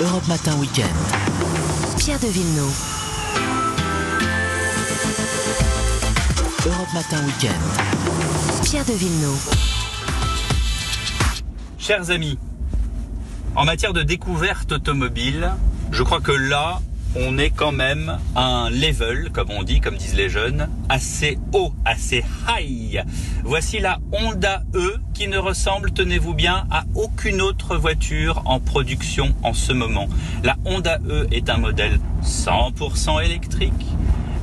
Europe Matin Weekend. Pierre de Villeneuve. Europe Matin Weekend. Pierre de Villeneuve. Chers amis, en matière de découverte automobile, je crois que là, on est quand même à un level, comme on dit, comme disent les jeunes, assez haut, assez high. Voici la Honda E qui ne ressemble, tenez-vous bien, à aucune autre voiture en production en ce moment. La Honda E est un modèle 100% électrique.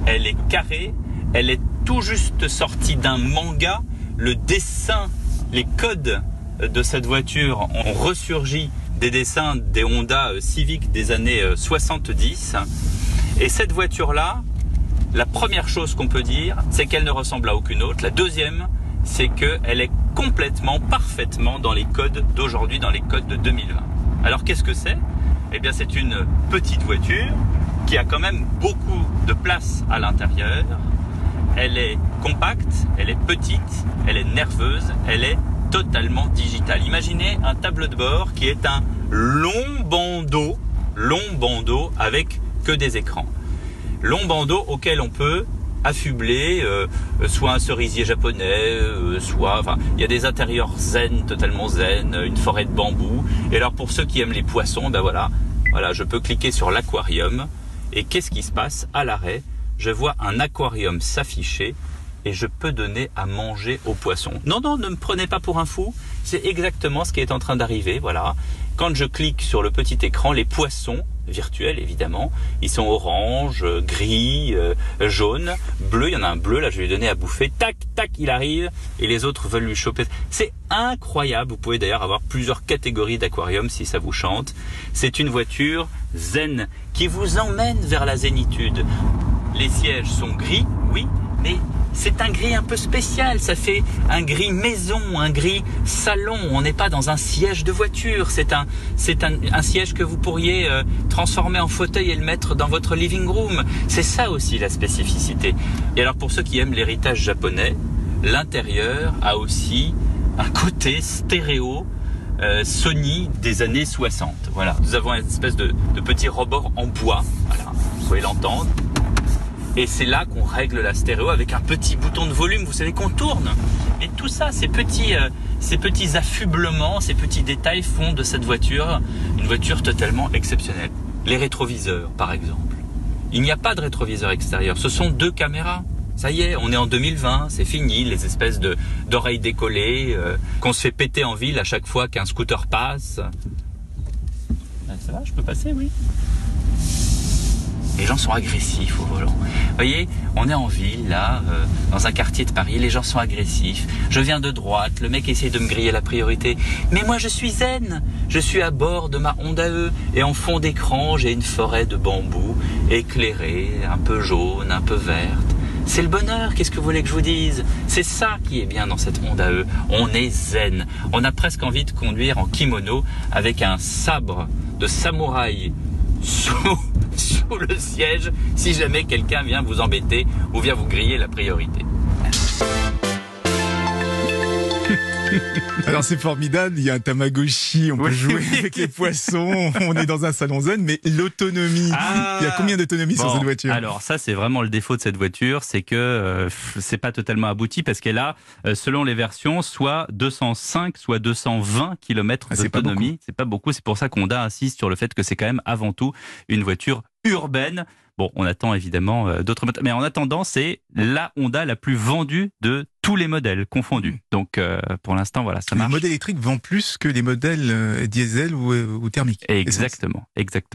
Elle est carrée. Elle est tout juste sortie d'un manga. Le dessin, les codes de cette voiture ont ressurgi des dessins des Honda Civic des années 70. Et cette voiture-là, la première chose qu'on peut dire, c'est qu'elle ne ressemble à aucune autre. La deuxième, c'est qu'elle est complètement, parfaitement dans les codes d'aujourd'hui, dans les codes de 2020. Alors qu'est-ce que c'est? Eh bien c'est une petite voiture qui a quand même beaucoup de place à l'intérieur. Elle est compacte, elle est petite, elle est nerveuse, elle est totalement digital. Imaginez un tableau de bord qui est un long bandeau, long bandeau avec que des écrans. Long bandeau auquel on peut affubler euh, soit un cerisier japonais, euh, soit il y a des intérieurs zen, totalement zen, une forêt de bambou. Et alors pour ceux qui aiment les poissons, ben voilà, voilà, je peux cliquer sur l'aquarium et qu'est-ce qui se passe? À l'arrêt Je vois un aquarium s'afficher et je peux donner à manger aux poissons. Non, non, ne me prenez pas pour un fou. C'est exactement ce qui est en train d'arriver. Voilà. Quand je clique sur le petit écran, les poissons virtuels évidemment, ils sont orange, gris, euh, jaune, bleu. Il y en a un bleu là, je vais lui donner à bouffer. Tac, tac, il arrive et les autres veulent lui choper. C'est incroyable. Vous pouvez d'ailleurs avoir plusieurs catégories d'aquarium si ça vous chante. C'est une voiture zen qui vous emmène vers la zénitude. Les sièges sont gris, oui, mais c'est un gris un peu spécial, ça fait un gris maison, un gris salon. On n'est pas dans un siège de voiture, c'est un, c'est un, siège que vous pourriez euh, transformer en fauteuil et le mettre dans votre living room. C'est ça aussi la spécificité. Et alors pour ceux qui aiment l'héritage japonais, l'intérieur a aussi un côté stéréo. Euh, Sony des années 60. Voilà, nous avons une espèce de, de petit rebord en bois. Voilà, vous pouvez l'entendre. Et c'est là qu'on règle la stéréo avec un petit bouton de volume, vous savez, qu'on tourne. Et tout ça, ces petits, euh, ces petits affublements, ces petits détails font de cette voiture une voiture totalement exceptionnelle. Les rétroviseurs, par exemple. Il n'y a pas de rétroviseur extérieur, ce sont deux caméras. Ça y est, on est en 2020, c'est fini, les espèces d'oreilles décollées, euh, qu'on se fait péter en ville à chaque fois qu'un scooter passe. Ah, ça va, je peux passer, oui. Les gens sont agressifs au volant. Voyez, on est en ville, là, euh, dans un quartier de Paris, les gens sont agressifs. Je viens de droite, le mec essaie de me griller la priorité. Mais moi, je suis zen. Je suis à bord de ma Honda E. Et en fond d'écran, j'ai une forêt de bambou, éclairée, un peu jaune, un peu verte. C'est le bonheur, qu'est-ce que vous voulez que je vous dise? C'est ça qui est bien dans cette Honda E. On est zen. On a presque envie de conduire en kimono avec un sabre de samouraï sous, sous le siège si jamais quelqu'un vient vous embêter ou vient vous griller la priorité. Alors c'est formidable, il y a un Tamagotchi, on peut Oui, jouer oui. avec les poissons, on est dans un salon zen, mais l'autonomie, Ah. il y a combien d'autonomie sur cette voiture? Alors ça c'est vraiment le défaut de cette voiture, c'est que euh, c'est pas totalement abouti parce qu'elle a, euh, selon les versions, soit 205, soit 220 km Ah, c'est pas d'autonomie. C'est pas beaucoup. C'est pour ça qu'on insiste sur le fait que c'est quand même avant tout une voiture urbaine. Bon, on attend évidemment euh, d'autres moteurs, mais en attendant, c'est la Honda la plus vendue de tous les modèles confondus. Donc euh, pour l'instant, voilà, ça Les marche. modèles électriques vendent plus que les modèles euh, diesel ou, ou thermiques. Exactement, exactement.